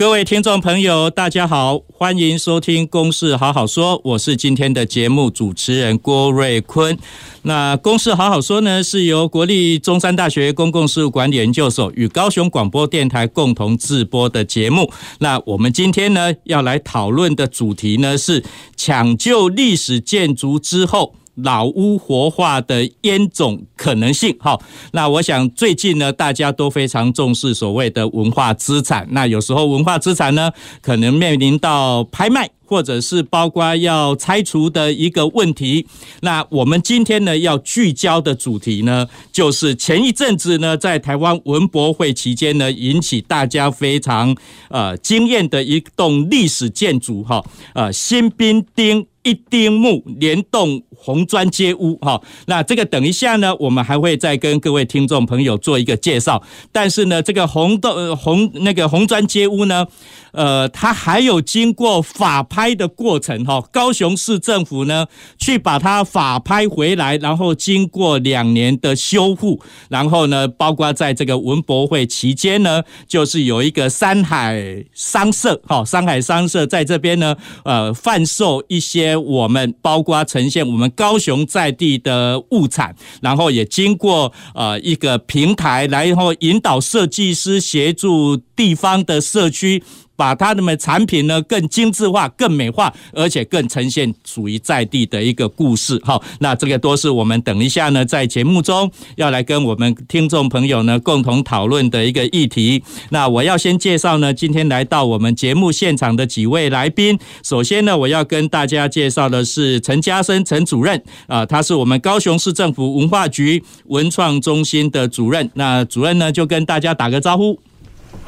各位听众朋友，大家好，欢迎收听《公事好好说》，我是今天的节目主持人郭瑞坤。那《公事好好说》呢，是由国立中山大学公共事务管理研究所与高雄广播电台共同制播的节目。那我们今天呢，要来讨论的主题呢，是抢救历史建筑之后。老屋活化的烟种可能性，好，那我想最近呢，大家都非常重视所谓的文化资产。那有时候文化资产呢，可能面临到拍卖，或者是包括要拆除的一个问题。那我们今天呢，要聚焦的主题呢，就是前一阵子呢，在台湾文博会期间呢，引起大家非常呃惊艳的一栋历史建筑，哈，呃，新兵丁。一丁目连栋红砖街屋，哈，那这个等一下呢，我们还会再跟各位听众朋友做一个介绍。但是呢，这个红豆红那个红砖街屋呢，呃，它还有经过法拍的过程，哈，高雄市政府呢去把它法拍回来，然后经过两年的修复，然后呢，包括在这个文博会期间呢，就是有一个山海商社，哈，山海商社在这边呢，呃，贩售一些。我们包括呈现我们高雄在地的物产，然后也经过呃一个平台，然后引导设计师协助地方的社区。把他们的产品呢更精致化、更美化，而且更呈现属于在地的一个故事。好，那这个都是我们等一下呢在节目中要来跟我们听众朋友呢共同讨论的一个议题。那我要先介绍呢，今天来到我们节目现场的几位来宾。首先呢，我要跟大家介绍的是陈家生陈主任啊，他是我们高雄市政府文化局文创中心的主任。那主任呢就跟大家打个招呼。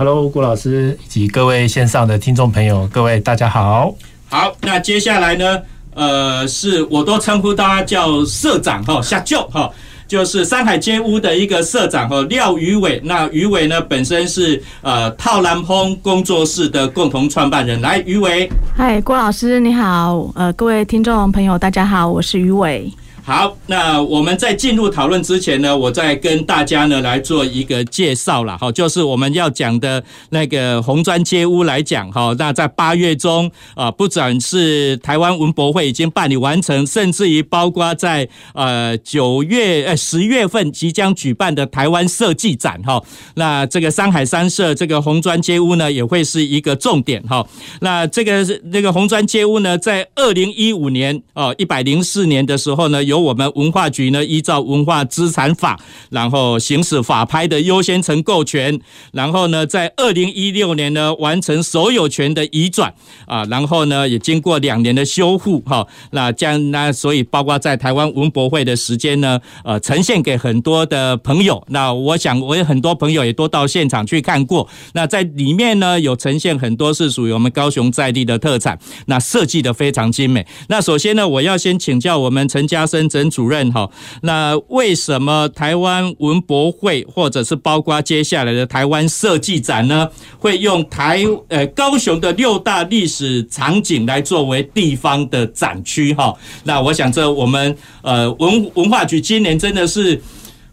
Hello，郭老师以及各位线上的听众朋友，各位大家好。好，那接下来呢，呃，是我都称呼大家叫社长哈，下舅哈，就是山海街屋的一个社长哈，廖宇伟。那宇伟呢，本身是呃套兰风工作室的共同创办人。来，宇伟。嗨，郭老师你好，呃，各位听众朋友大家好，我是宇伟。好，那我们在进入讨论之前呢，我再跟大家呢来做一个介绍了哈，就是我们要讲的那个红砖街屋来讲哈。那在八月中啊，不只是台湾文博会已经办理完成，甚至于包括在呃九月呃十月份即将举办的台湾设计展哈。那这个山海三社这个红砖街屋呢，也会是一个重点哈。那这个这个红砖街屋呢，在二零一五年哦一百零四年的时候呢有。由我们文化局呢，依照文化资产法，然后行使法拍的优先承购权，然后呢，在二零一六年呢，完成所有权的移转啊，然后呢，也经过两年的修复哈，那将那所以包括在台湾文博会的时间呢，呃，呈现给很多的朋友。那我想我有很多朋友也都到现场去看过。那在里面呢，有呈现很多是属于我们高雄在地的特产，那设计的非常精美。那首先呢，我要先请教我们陈家生。陈主任哈，那为什么台湾文博会或者是包括接下来的台湾设计展呢，会用台呃高雄的六大历史场景来作为地方的展区哈？那我想这我们呃文文化局今年真的是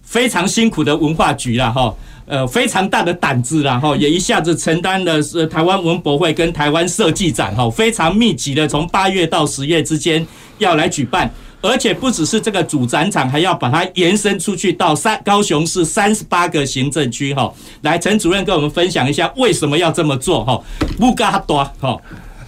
非常辛苦的文化局了哈，呃非常大的胆子然后也一下子承担了是台湾文博会跟台湾设计展哈，非常密集的从八月到十月之间要来举办。而且不只是这个主展场，还要把它延伸出去到三高雄市三十八个行政区哈。来，陈主任跟我们分享一下为什么要这么做哈？不嘎多哈。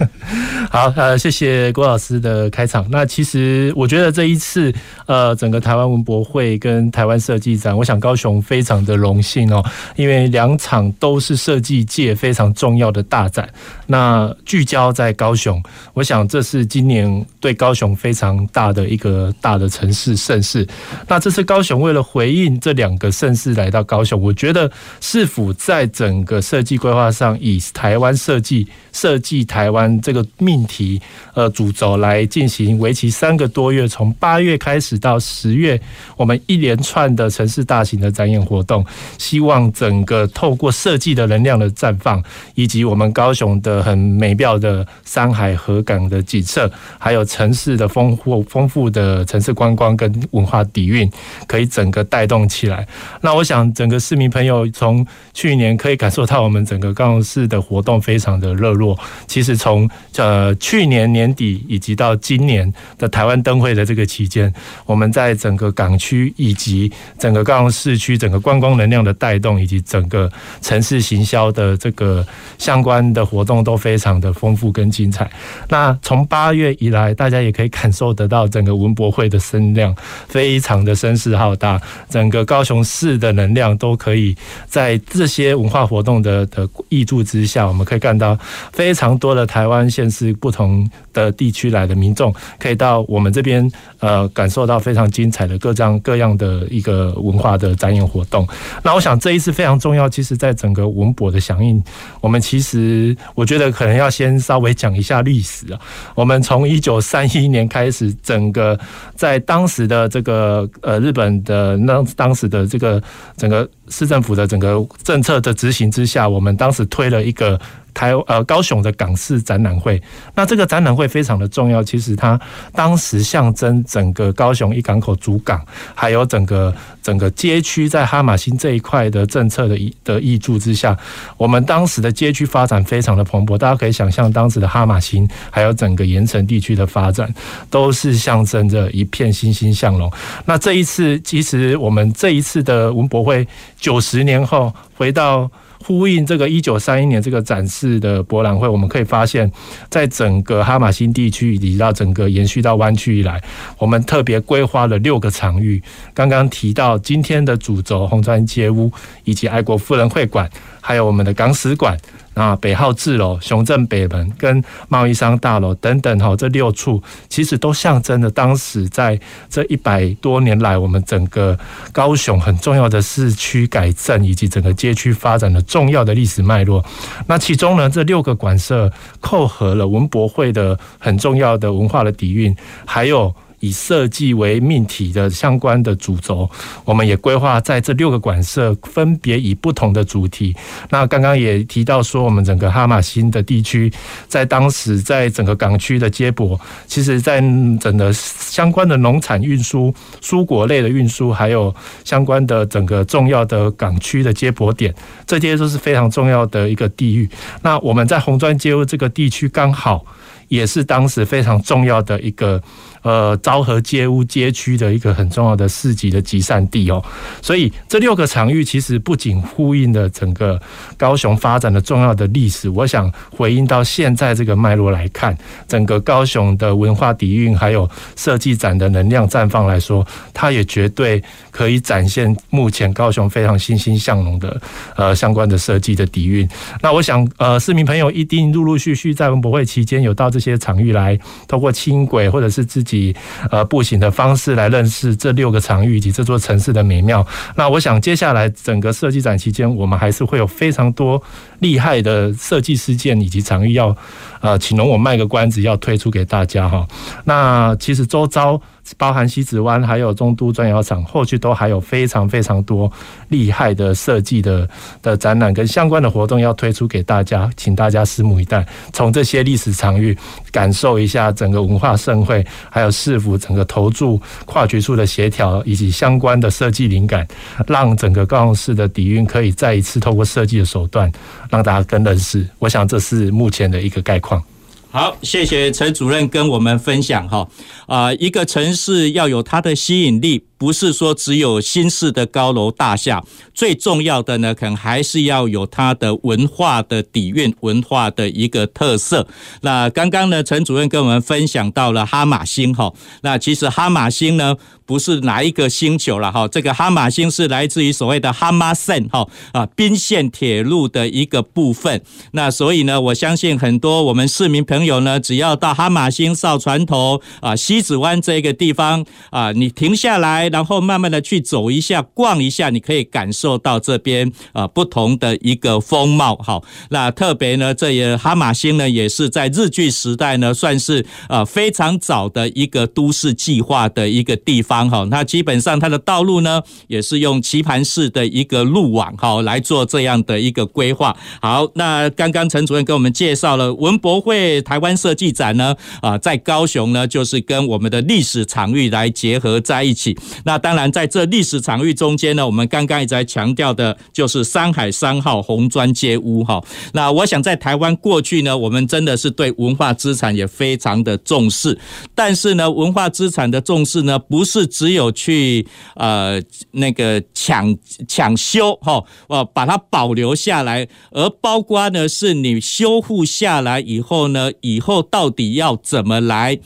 好，呃，谢谢郭老师的开场。那其实我觉得这一次，呃，整个台湾文博会跟台湾设计展，我想高雄非常的荣幸哦，因为两场都是设计界非常重要的大展。那聚焦在高雄，我想这是今年对高雄非常大的一个大的城市盛事。那这次高雄为了回应这两个盛事来到高雄，我觉得是否在整个设计规划上以台湾设计设计台湾这个命题呃主轴来进行为期三个多月，从八月开始到十月，我们一连串的城市大型的展演活动，希望整个透过设计的能量的绽放，以及我们高雄的很美妙的山海河港的景色，还有城市的丰富丰富的城市观光跟文化底蕴，可以整个带动起来。那我想整个市民朋友从去年可以感受到我们整个高雄市的活动非常的热络。其实从呃去年年底以及到今年的台湾灯会的这个期间，我们在整个港区以及整个高雄市区整个观光能量的带动，以及整个城市行销的这个相关的活动都非常的丰富跟精彩。那从八月以来，大家也可以感受得到整个文博会的声量非常的声势浩大，整个高雄市的能量都可以在这些文化活动的的挹注之下，我们可以看到非常多的台湾县市不同的地区来的民众，可以到我们这边呃感受到到非常精彩的各样各样的一个文化的展演活动。那我想这一次非常重要，其实在整个文博的响应，我们其实我觉得可能要先稍微讲一下历史啊。我们从一九三一年开始，整个在当时的这个呃日本的那当时的这个整个市政府的整个政策的执行之下，我们当时推了一个。台呃高雄的港式展览会，那这个展览会非常的重要。其实它当时象征整个高雄一港口主港，还有整个整个街区在哈马星这一块的政策的的挹注之下，我们当时的街区发展非常的蓬勃。大家可以想象，当时的哈马星还有整个盐城地区的发展，都是象征着一片欣欣向荣。那这一次，其实我们这一次的文博会九十年后回到。呼应这个一九三一年这个展示的博览会，我们可以发现，在整个哈马星地区以及到整个延续到湾区以来，我们特别规划了六个场域。刚刚提到今天的主轴红砖街屋，以及爱国富人会馆，还有我们的港史馆。啊，北号志楼、雄镇北门跟贸易商大楼等等，哈，这六处其实都象征着当时在这一百多年来，我们整个高雄很重要的市区改正以及整个街区发展的重要的历史脉络。那其中呢，这六个馆舍扣合了文博会的很重要的文化的底蕴，还有。以设计为命题的相关的主轴，我们也规划在这六个馆舍分别以不同的主题。那刚刚也提到说，我们整个哈马星的地区，在当时在整个港区的接驳，其实在整个相关的农产运输、蔬果类的运输，还有相关的整个重要的港区的接驳点，这些都是非常重要的一个地域。那我们在红砖街屋这个地区，刚好也是当时非常重要的一个。呃，昭和街屋街区的一个很重要的市集的集散地哦，所以这六个场域其实不仅呼应了整个高雄发展的重要的历史，我想回应到现在这个脉络来看，整个高雄的文化底蕴还有设计展的能量绽放来说，它也绝对可以展现目前高雄非常欣欣向荣的呃相关的设计的底蕴。那我想呃市民朋友一定陆陆续续在文博会期间有到这些场域来，透过轻轨或者是自以呃步行的方式来认识这六个场域以及这座城市的美妙。那我想接下来整个设计展期间，我们还是会有非常多厉害的设计事件以及场域要呃，请容我卖个关子，要推出给大家哈。那其实周遭。包含西子湾，还有中都砖窑厂，后续都还有非常非常多厉害的设计的的展览跟相关的活动要推出给大家，请大家拭目以待。从这些历史场域感受一下整个文化盛会，还有市府整个投注跨局处的协调以及相关的设计灵感，让整个高雄市的底蕴可以再一次透过设计的手段让大家更认识。我想这是目前的一个概况。好，谢谢陈主任跟我们分享哈啊，一个城市要有它的吸引力。不是说只有新式的高楼大厦，最重要的呢，可能还是要有它的文化的底蕴、文化的一个特色。那刚刚呢，陈主任跟我们分享到了哈马星哈，那其实哈马星呢，不是哪一个星球了哈，这个哈马星是来自于所谓的哈马线哈啊宾线铁路的一个部分。那所以呢，我相信很多我们市民朋友呢，只要到哈马星造船头啊西子湾这个地方啊，你停下来，然后慢慢的去走一下、逛一下，你可以感受到这边啊不同的一个风貌哈。那特别呢，这也哈玛星呢，也是在日据时代呢，算是啊非常早的一个都市计划的一个地方。好，那基本上它的道路呢，也是用棋盘式的一个路网，好来做这样的一个规划。好，那刚刚陈主任给我们介绍了文博会台湾设计展呢，啊，在高雄呢，就是跟我们的历史场域来结合在一起。那当然，在这历史场域中间呢，我们刚刚一直在强调的就是山海三号红砖街屋。哈，那我想在台湾过去呢，我们真的是对文化资产也非常的重视，但是呢，文化资产的重视呢，不是。只有去呃那个抢抢修哈，呃把它保留下来，而包括呢是你修复下来以后呢，以后到底要怎么来？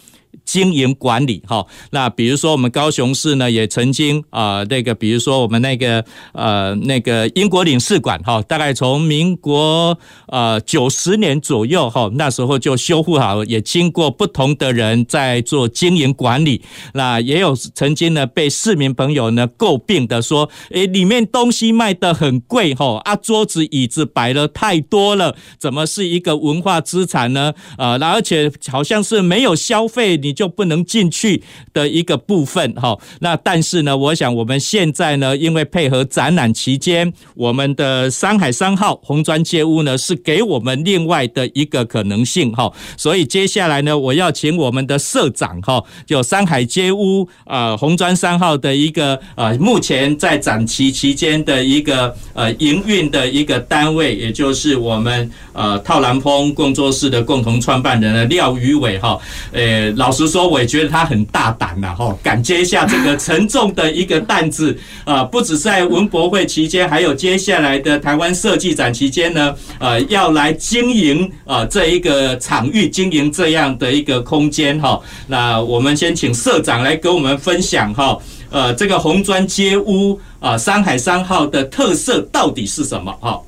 经营管理哈，那比如说我们高雄市呢，也曾经啊，那个比如说我们那个呃那个英国领事馆哈，大概从民国呃九十年左右哈，那时候就修复好，也经过不同的人在做经营管理。那也有曾经呢被市民朋友呢诟病的说，诶，里面东西卖得很贵哈，啊桌子椅子摆了太多了，怎么是一个文化资产呢？啊，那而且好像是没有消费你。就不能进去的一个部分哈，那但是呢，我想我们现在呢，因为配合展览期间，我们的山海三号红砖街屋呢是给我们另外的一个可能性哈，所以接下来呢，我要请我们的社长哈，就山海街屋啊红砖三号的一个呃目前在展期期间的一个呃营运的一个单位，也就是我们呃套兰峰工作室的共同创办人呢廖宇伟哈，呃老师。说，我也觉得他很大胆呐，哈，敢接下这个沉重的一个担子啊！不止在文博会期间，还有接下来的台湾设计展期间呢，呃，要来经营啊这一个场域，经营这样的一个空间哈。那我们先请社长来跟我们分享哈，呃，这个红砖街屋啊，山海三号的特色到底是什么哈？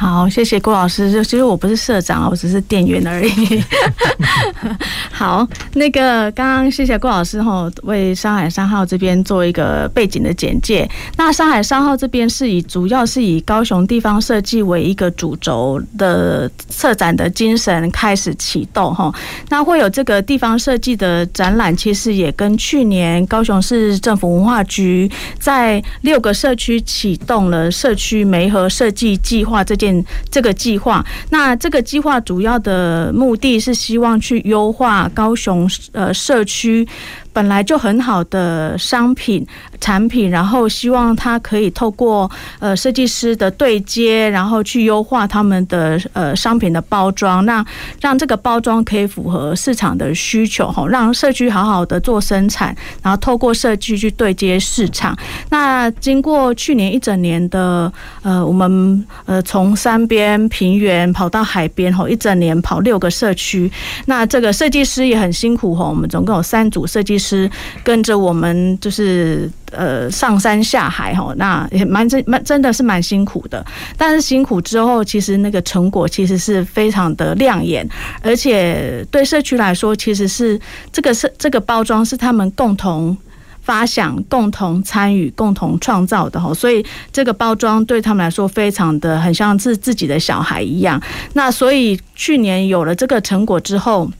好，谢谢郭老师。就其实我不是社长，我只是店员而已。好，那个刚刚谢谢郭老师哈，为上海商号这边做一个背景的简介。那上海商号这边是以主要是以高雄地方设计为一个主轴的策展的精神开始启动哈。那会有这个地方设计的展览，其实也跟去年高雄市政府文化局在六个社区启动了社区媒合设计计划这件。这个计划，那这个计划主要的目的是希望去优化高雄呃社区。本来就很好的商品产品，然后希望它可以透过呃设计师的对接，然后去优化他们的呃商品的包装，那让这个包装可以符合市场的需求哈，让社区好好的做生产，然后透过设计去对接市场。那经过去年一整年的呃，我们呃从山边平原跑到海边吼，一整年跑六个社区，那这个设计师也很辛苦吼，我们总共有三组设计师。跟着我们，就是呃上山下海哈，那也蛮真蛮真的是蛮辛苦的。但是辛苦之后，其实那个成果其实是非常的亮眼，而且对社区来说，其实是这个是这个包装是他们共同发想、共同参与、共同创造的哈。所以这个包装对他们来说，非常的很像是自己的小孩一样。那所以去年有了这个成果之后。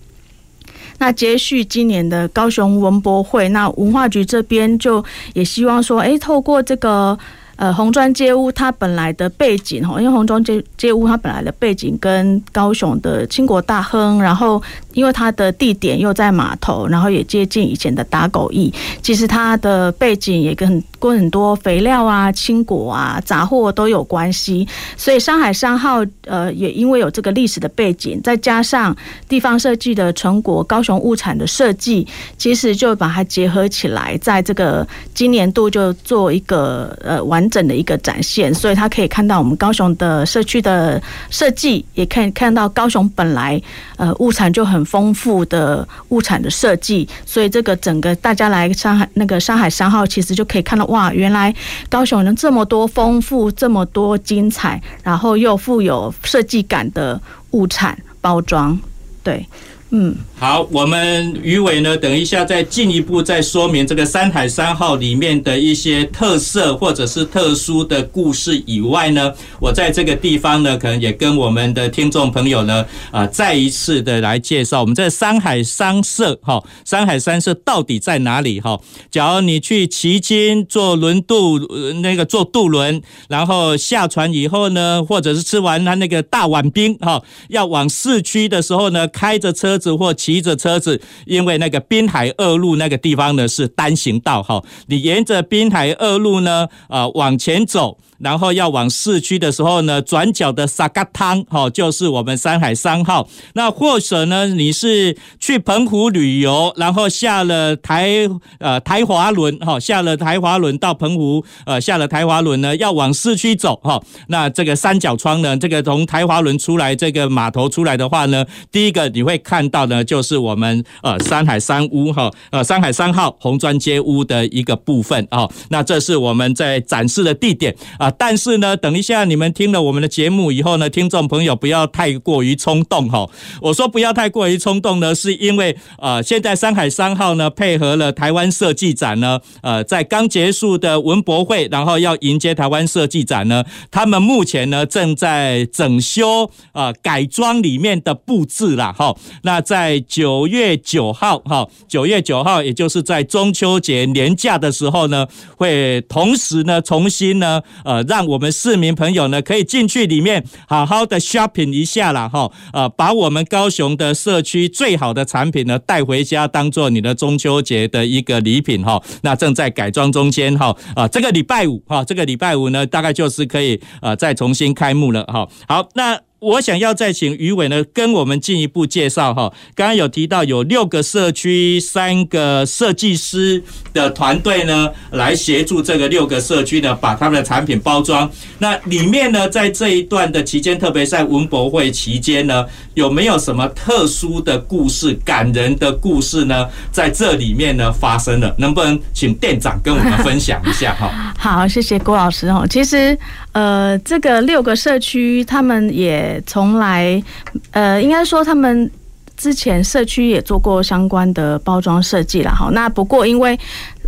那接续今年的高雄文博会，那文化局这边就也希望说，哎，透过这个呃红砖街屋它本来的背景哈，因为红砖街街屋它本来的背景跟高雄的倾国大亨，然后因为它的地点又在码头，然后也接近以前的打狗驿，其实它的背景也跟跟很多肥料啊、青果啊、杂货都有关系，所以山海商号呃也因为有这个历史的背景，再加上地方设计的成果，高雄物产的设计，其实就把它结合起来，在这个今年度就做一个呃完整的一个展现，所以他可以看到我们高雄的社区的设计，也可以看到高雄本来呃物产就很丰富的物产的设计，所以这个整个大家来上海那个上海三号，其实就可以看到哇，原来高雄能这么多丰富，这么多精彩，然后又富有设计感的物产包装，对。嗯，好，我们于伟呢，等一下再进一步再说明这个山海三号里面的一些特色或者是特殊的故事以外呢，我在这个地方呢，可能也跟我们的听众朋友呢，啊，再一次的来介绍我们这山海商社哈，山海三社到底在哪里哈？假如你去旗津坐轮渡，那个坐渡轮，然后下船以后呢，或者是吃完他那个大碗冰哈，要往市区的时候呢，开着车。子或骑着车子，因为那个滨海二路那个地方呢是单行道哈，你沿着滨海二路呢啊往前走。然后要往市区的时候呢，转角的沙嘎汤哈，就是我们山海三号。那或者呢，你是去澎湖旅游，然后下了台呃台华轮哈，下了台华轮到澎湖呃下了台华轮呢，要往市区走哈。那这个三角窗呢，这个从台华轮出来这个码头出来的话呢，第一个你会看到呢，就是我们呃山海三屋哈，呃山海三号红砖街屋的一个部分啊。那这是我们在展示的地点啊。但是呢，等一下你们听了我们的节目以后呢，听众朋友不要太过于冲动哈。我说不要太过于冲动呢，是因为呃，现在山海三号呢配合了台湾设计展呢，呃，在刚结束的文博会，然后要迎接台湾设计展呢，他们目前呢正在整修啊改装里面的布置啦哈。那在九月九号哈，九月九号也就是在中秋节年假的时候呢，会同时呢重新呢呃。让我们市民朋友呢可以进去里面好好的 shopping 一下啦哈，呃，把我们高雄的社区最好的产品呢带回家，当做你的中秋节的一个礼品哈。那正在改装中间哈，啊，这个礼拜五哈，这个礼拜五呢大概就是可以呃再重新开幕了哈。好，那。我想要再请于伟呢，跟我们进一步介绍哈。刚刚有提到有六个社区，三个设计师的团队呢，来协助这个六个社区呢，把他们的产品包装。那里面呢，在这一段的期间，特别在文博会期间呢，有没有什么特殊的故事、感人的故事呢？在这里面呢发生了，能不能请店长跟我们分享一下哈？好，谢谢郭老师哈。其实。呃，这个六个社区，他们也从来，呃，应该说他们之前社区也做过相关的包装设计了哈。那不过因为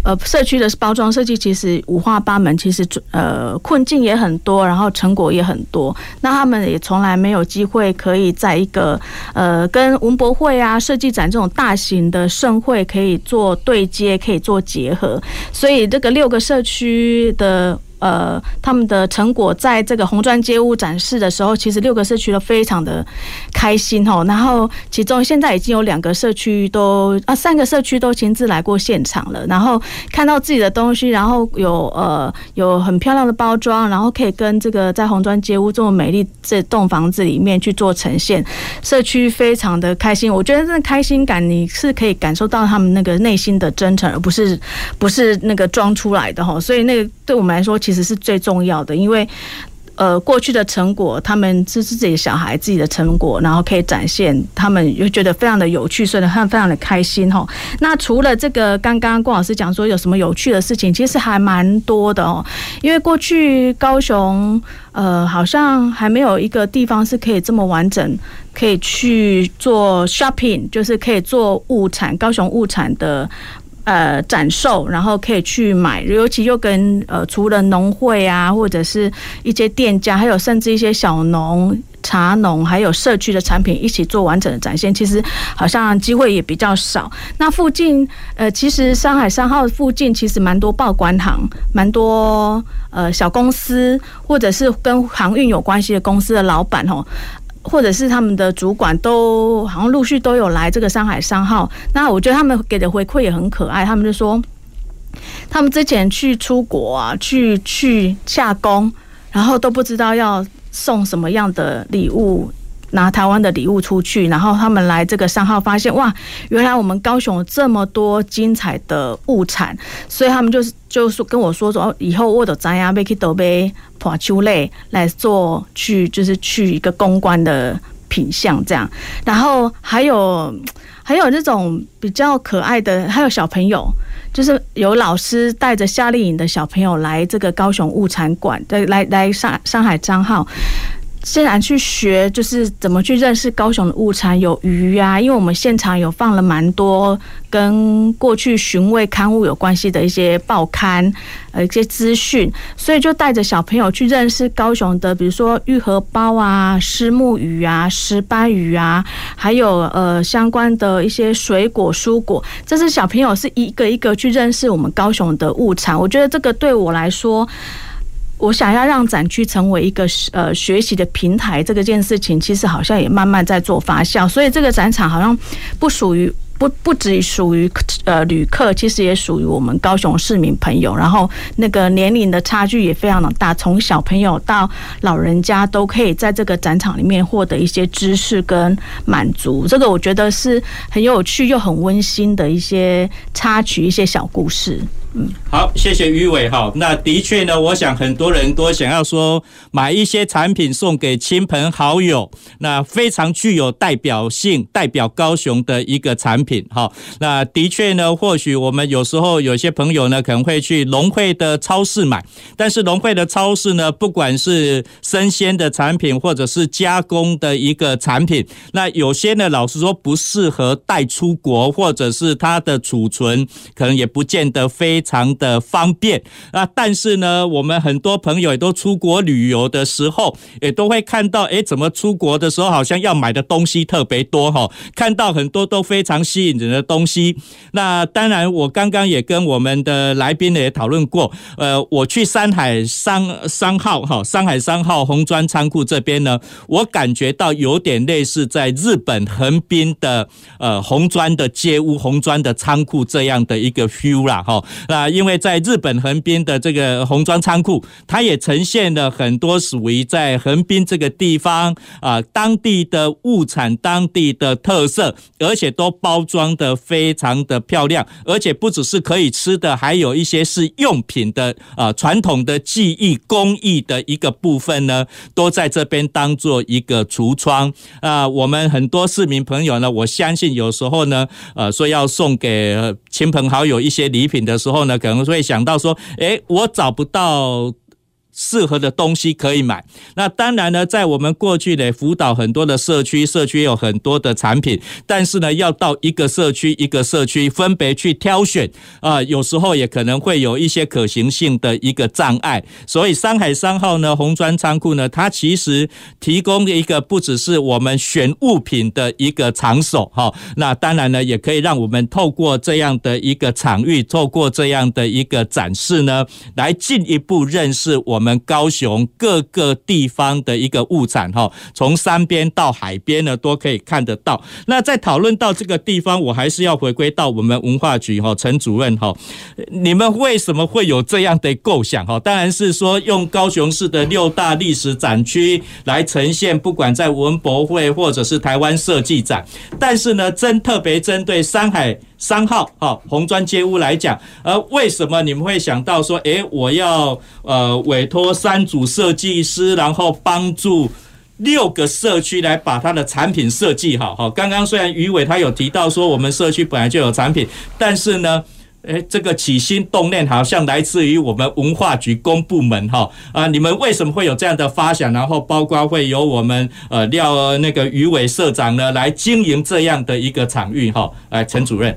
呃社区的包装设计其实五花八门，其实呃困境也很多，然后成果也很多。那他们也从来没有机会可以在一个呃跟文博会啊、设计展这种大型的盛会可以做对接，可以做结合。所以这个六个社区的。呃，他们的成果在这个红砖街屋展示的时候，其实六个社区都非常的开心哦。然后，其中现在已经有两个社区都啊，三个社区都亲自来过现场了，然后看到自己的东西，然后有呃有很漂亮的包装，然后可以跟这个在红砖街屋这么美丽这栋房子里面去做呈现，社区非常的开心。我觉得这个开心感你是可以感受到他们那个内心的真诚，而不是不是那个装出来的哈。所以那个对我们来说，其其实是最重要的，因为呃，过去的成果，他们这是自己的小孩自己的成果，然后可以展现，他们又觉得非常的有趣，所以他们非常的开心哈。那除了这个，刚刚郭老师讲说有什么有趣的事情，其实还蛮多的哦。因为过去高雄呃，好像还没有一个地方是可以这么完整，可以去做 shopping，就是可以做物产，高雄物产的。呃展售，然后可以去买，尤其又跟呃除了农会啊，或者是一些店家，还有甚至一些小农。茶农还有社区的产品一起做完整的展现，其实好像机会也比较少。那附近呃，其实上海三号附近其实蛮多报关行，蛮多呃小公司，或者是跟航运有关系的公司的老板哦，或者是他们的主管都好像陆续都有来这个上海商号。那我觉得他们给的回馈也很可爱，他们就说他们之前去出国啊，去去下工，然后都不知道要。送什么样的礼物？拿台湾的礼物出去，然后他们来这个三号，发现哇，原来我们高雄有这么多精彩的物产，所以他们就是就是跟我说说，以后我都咱呀，要去都被破秋类来做去，就是去一个公关的品相这样。然后还有还有这种比较可爱的，还有小朋友。就是有老师带着夏令营的小朋友来这个高雄物产馆，对，来来上上海三号，现在去学就是怎么去认识高雄的物产，有鱼啊，因为我们现场有放了蛮多跟过去寻味刊物有关系的一些报刊。呃，一些资讯，所以就带着小朋友去认识高雄的，比如说玉荷包啊、虱目鱼啊、石斑鱼啊，还有呃相关的一些水果、蔬果。这是小朋友是一个一个去认识我们高雄的物产。我觉得这个对我来说，我想要让展区成为一个呃学习的平台，这个件事情其实好像也慢慢在做发酵。所以这个展场好像不属于。不不只属于呃旅客，其实也属于我们高雄市民朋友。然后那个年龄的差距也非常的大，从小朋友到老人家都可以在这个展场里面获得一些知识跟满足。这个我觉得是很有趣又很温馨的一些插曲，一些小故事。嗯，好，谢谢于伟哈。那的确呢，我想很多人都想要说买一些产品送给亲朋好友，那非常具有代表性，代表高雄的一个产品哈。那的确呢，或许我们有时候有些朋友呢可能会去农会的超市买，但是农会的超市呢，不管是生鲜的产品或者是加工的一个产品，那有些呢，老实说不适合带出国，或者是它的储存可能也不见得非。非常的方便啊，但是呢，我们很多朋友也都出国旅游的时候，也都会看到，哎，怎么出国的时候好像要买的东西特别多哈？看到很多都非常吸引人的东西。那当然，我刚刚也跟我们的来宾也讨论过，呃，我去山海三三号哈，山海三号红砖仓库这边呢，我感觉到有点类似在日本横滨的呃红砖的街屋、红砖的仓库这样的一个 feel 啦哈。那因为在日本横滨的这个红砖仓库，它也呈现了很多属于在横滨这个地方啊当地的物产、当地的特色，而且都包装的非常的漂亮，而且不只是可以吃的，还有一些是用品的啊传统的技艺工艺的一个部分呢，都在这边当做一个橱窗啊。我们很多市民朋友呢，我相信有时候呢，呃，说要送给亲朋好友一些礼品的时候。后呢，可能会想到说，哎，我找不到。适合的东西可以买。那当然呢，在我们过去呢辅导很多的社区，社区有很多的产品，但是呢，要到一个社区一个社区分别去挑选啊，有时候也可能会有一些可行性的一个障碍。所以山海三号呢，红砖仓库呢，它其实提供一个不只是我们选物品的一个场所哈。那当然呢，也可以让我们透过这样的一个场域，透过这样的一个展示呢，来进一步认识我们。高雄各个地方的一个物产哈，从山边到海边呢，都可以看得到。那在讨论到这个地方，我还是要回归到我们文化局哈，陈主任哈，你们为什么会有这样的构想哈？当然是说用高雄市的六大历史展区来呈现，不管在文博会或者是台湾设计展，但是呢，针特别针对山海。三号哈红砖街屋来讲，而为什么你们会想到说，诶，我要呃委托三组设计师，然后帮助六个社区来把它的产品设计好？哈，刚刚虽然于伟他有提到说，我们社区本来就有产品，但是呢，诶，这个起心动念好像来自于我们文化局公部门哈啊，你们为什么会有这样的发想？然后包括会由我们呃廖那个于伟社长呢来经营这样的一个场域哈？来，陈主任。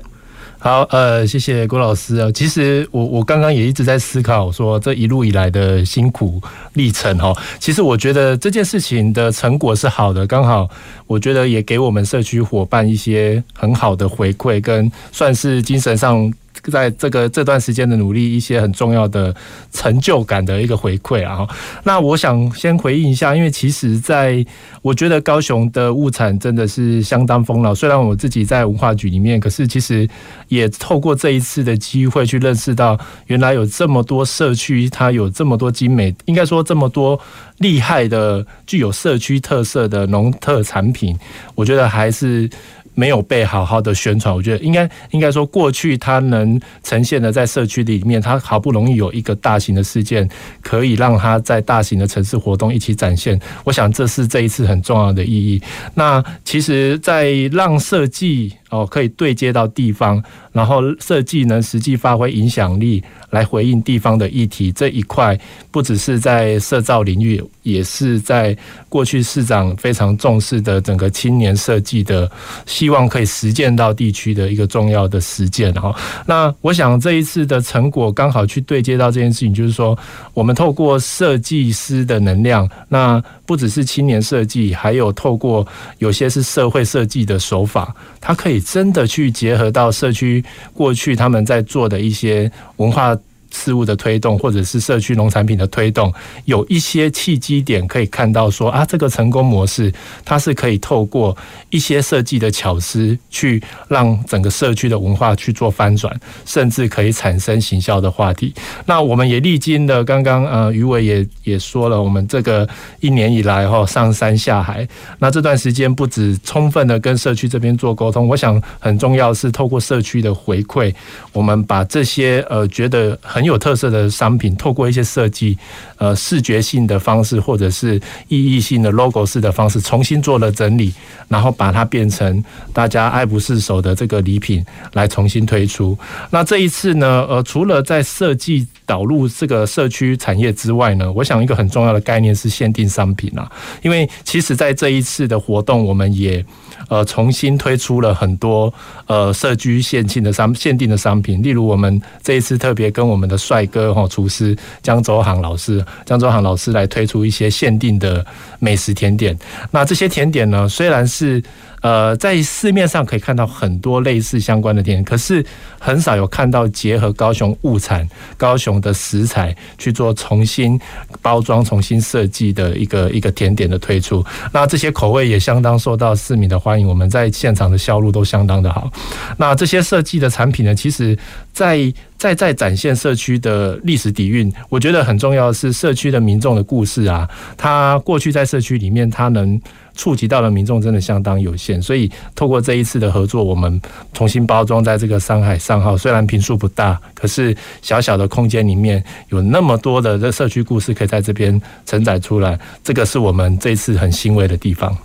好，呃，谢谢郭老师啊。其实我我刚刚也一直在思考，说这一路以来的辛苦历程哈。其实我觉得这件事情的成果是好的，刚好我觉得也给我们社区伙伴一些很好的回馈，跟算是精神上。在这个这段时间的努力，一些很重要的成就感的一个回馈啊。那我想先回应一下，因为其实在我觉得高雄的物产真的是相当丰饶。虽然我自己在文化局里面，可是其实也透过这一次的机会去认识到，原来有这么多社区，它有这么多精美，应该说这么多厉害的、具有社区特色的农特产品。我觉得还是。没有被好好的宣传，我觉得应该应该说，过去它能呈现的在社区里面，它好不容易有一个大型的事件，可以让它在大型的城市活动一起展现。我想这是这一次很重要的意义。那其实，在让设计哦可以对接到地方，然后设计能实际发挥影响力。来回应地方的议题这一块，不只是在社造领域，也是在过去市长非常重视的整个青年设计的，希望可以实践到地区的一个重要的实践哈。那我想这一次的成果刚好去对接到这件事情，就是说我们透过设计师的能量，那不只是青年设计，还有透过有些是社会设计的手法，它可以真的去结合到社区过去他们在做的一些文化。事物的推动，或者是社区农产品的推动，有一些契机点可以看到说啊，这个成功模式它是可以透过一些设计的巧思，去让整个社区的文化去做翻转，甚至可以产生行销的话题。那我们也历经了刚刚呃余伟也也说了，我们这个一年以来哈上山下海，那这段时间不止充分的跟社区这边做沟通，我想很重要是透过社区的回馈，我们把这些呃觉得很很有特色的商品，透过一些设计，呃，视觉性的方式，或者是意义性的 logo 式的方式，重新做了整理，然后把它变成大家爱不释手的这个礼品来重新推出。那这一次呢，呃，除了在设计导入这个社区产业之外呢，我想一个很重要的概念是限定商品啊，因为其实在这一次的活动，我们也。呃，重新推出了很多呃社区限定的商限定的商品，例如我们这一次特别跟我们的帅哥哈厨师江周航老师，江周航老师来推出一些限定的美食甜点。那这些甜点呢，虽然是。呃，在市面上可以看到很多类似相关的店，可是很少有看到结合高雄物产、高雄的食材去做重新包装、重新设计的一个 一个甜点的推出。那这些口味也相当受到市民的欢迎，我们在现场的销路都相当的好。那这些设计的产品呢，其实在在在展现社区的历史底蕴。我觉得很重要的是社区的民众的故事啊，他过去在社区里面，他能。触及到的民众真的相当有限，所以透过这一次的合作，我们重新包装在这个山海上号。虽然坪数不大，可是小小的空间里面有那么多的这社区故事可以在这边承载出来，这个是我们这一次很欣慰的地方。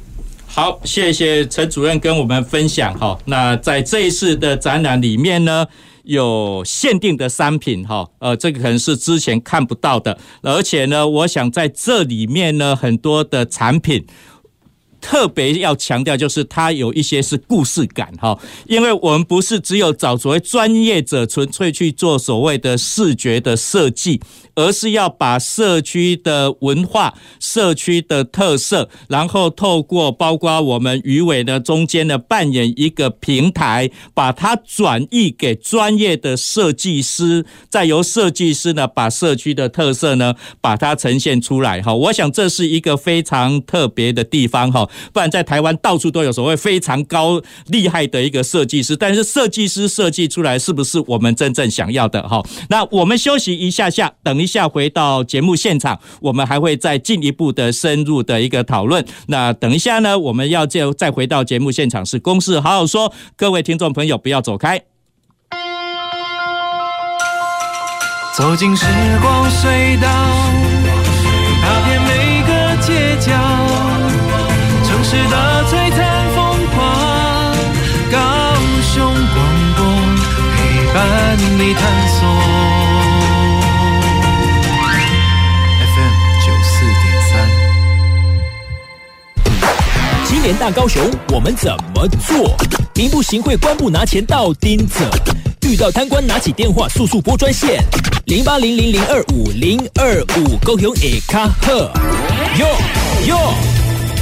好，谢谢陈主任跟我们分享哈。那在这一次的展览里面呢，有限定的商品哈，呃，这个可能是之前看不到的，而且呢，我想在这里面呢，很多的产品。特别要强调，就是它有一些是故事感哈，因为我们不是只有找所谓专业者纯粹去做所谓的视觉的设计。而是要把社区的文化、社区的特色，然后透过包括我们鱼尾的中间的扮演一个平台，把它转移给专业的设计师，再由设计师呢把社区的特色呢把它呈现出来。哈，我想这是一个非常特别的地方哈，不然在台湾到处都有所谓非常高厉害的一个设计师，但是设计师设计出来是不是我们真正想要的？哈，那我们休息一下下，等一下。回到节目现场，我们还会再进一步的深入的一个讨论。那等一下呢，我们要就再回到节目现场，是公事好好说。各位听众朋友，不要走开。走进时光隧道，城市的璀璨风光，高雄广播陪伴你探索。大高雄，我们怎么做？民不行贿，官不拿钱，到底怎？遇到贪官，拿起电话速速拨专线零八零零零二五零二五，高雄会较好。哟哟。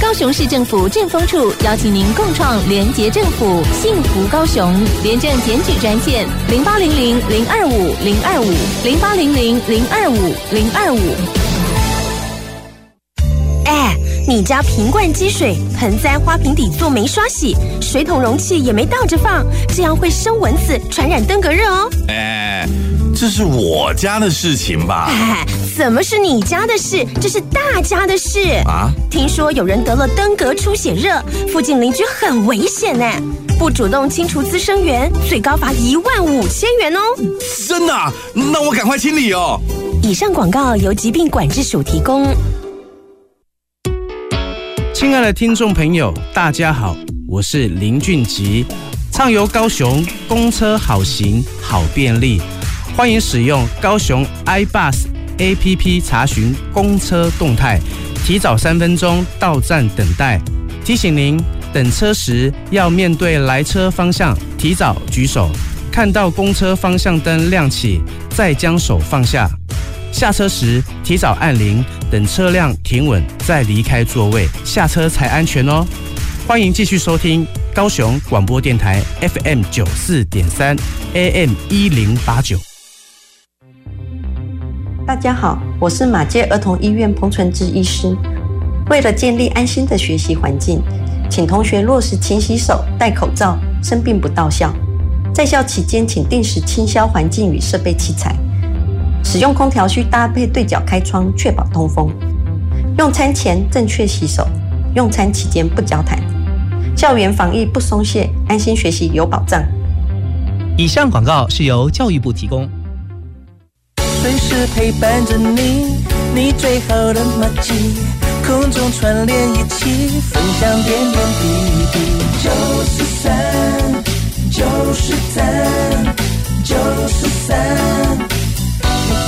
高雄市政府政风处邀请您共创廉洁政府，幸福高雄。廉政检举专线零八零零零二五零二五零八零零零二五零二五。哎，你家瓶罐积水，盆栽花瓶底座没刷洗，水桶容器也没倒着放，这样会生蚊子，传染登革热哦。哎。这是我家的事情吧？哎，怎么是你家的事？这是大家的事啊！听说有人得了登革出血热，附近邻居很危险呢。不主动清除滋生源，最高罚一万五千元哦！真的？那我赶快清理哦。以上广告由疾病管制署提供。亲爱的听众朋友，大家好，我是林俊吉，畅游高雄，公车好行好便利。欢迎使用高雄 iBus APP 查询公车动态，提早三分钟到站等待。提醒您，等车时要面对来车方向，提早举手。看到公车方向灯亮起，再将手放下。下车时提早按铃，等车辆停稳再离开座位，下车才安全哦。欢迎继续收听高雄广播电台 FM 九四点三 AM 一零八九。大家好，我是马街儿童医院彭纯志医师。为了建立安心的学习环境，请同学落实勤洗手、戴口罩，生病不到校。在校期间，请定时清消环境与设备器材。使用空调需搭配对角开窗，确保通风。用餐前正确洗手，用餐期间不交谈。校园防疫不松懈，安心学习有保障。以上广告是由教育部提供。随时陪伴着你，你最好的麻吉，空中串联一起，分享点点滴滴。九十三，九十三，九十三。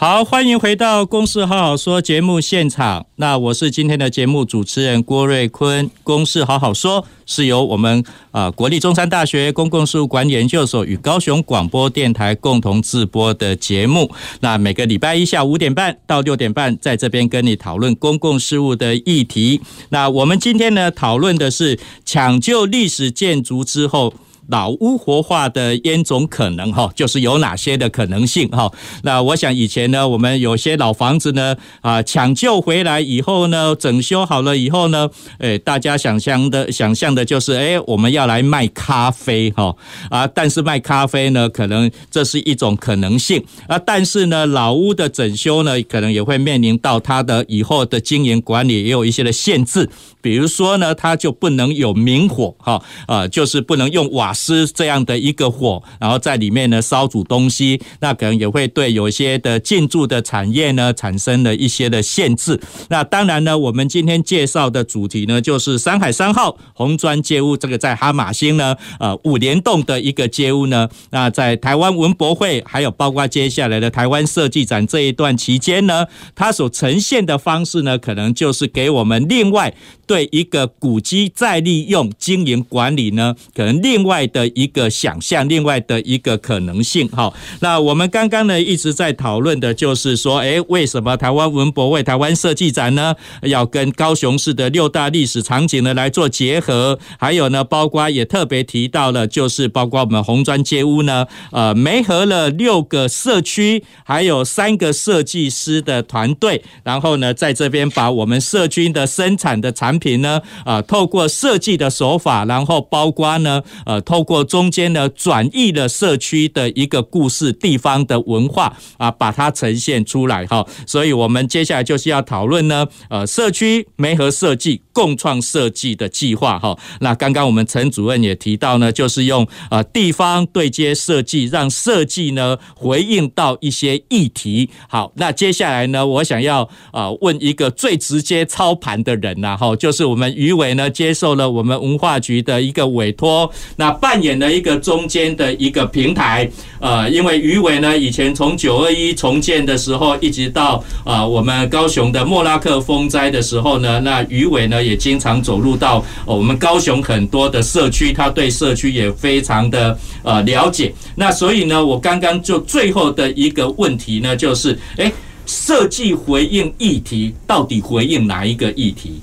好欢迎回到《公事好好说》节目现场。那我是今天的节目主持人郭瑞坤。《公事好好说》是由我们啊、国立中山大学公共事务管理研究所与高雄广播电台共同制播的节目。那每个礼拜一下午五点半到六点半，在这边跟你讨论公共事务的议题。那我们今天呢，讨论的是抢救历史建筑之后。老屋活化的烟种可能哈，就是有哪些的可能性哈？那我想以前呢，我们有些老房子呢啊，抢救回来以后呢，整修好了以后呢，诶，大家想象的想象的就是，诶，我们要来卖咖啡哈啊，但是卖咖啡呢，可能这是一种可能性啊，但是呢，老屋的整修呢，可能也会面临到它的以后的经营管理也有一些的限制，比如说呢，它就不能有明火哈啊，就是不能用瓦。是这样的一个火，然后在里面呢烧煮东西，那可能也会对有些的建筑的产业呢产生了一些的限制。那当然呢，我们今天介绍的主题呢就是山海三号红砖街屋，这个在哈玛星呢呃五联栋的一个街屋呢。那在台湾文博会，还有包括接下来的台湾设计展这一段期间呢，它所呈现的方式呢，可能就是给我们另外对一个古迹再利用经营管理呢，可能另外。的一个想象，另外的一个可能性。哈，那我们刚刚呢一直在讨论的就是说，诶，为什么台湾文博会、台湾设计展呢要跟高雄市的六大历史场景呢来做结合？还有呢，包括也特别提到了，就是包括我们红砖街屋呢，呃，媒合了六个社区，还有三个设计师的团队，然后呢，在这边把我们社区的生产的产品呢，啊、呃，透过设计的手法，然后包括呢，呃，透。过中间呢，转译了社区的一个故事、地方的文化啊，把它呈现出来哈。所以，我们接下来就是要讨论呢，呃，社区媒合设计、共创设计的计划哈。那刚刚我们陈主任也提到呢，就是用呃地方对接设计，让设计呢回应到一些议题。好，那接下来呢，我想要啊问一个最直接操盘的人呐哈，就就是我们于伟呢接受了我们文化局的一个委托，那扮演了一个中间的一个平台。呃，因为于伟呢以前从九二一重建的时候，一直到啊、呃、我们高雄的莫拉克风灾的时候呢，那于伟呢也经常走入到、我们高雄很多的社区，他对社区也非常的呃了解。那所以呢，我刚刚就最后的一个问题呢，就是哎。设计回应议题，到底回应哪一个议题？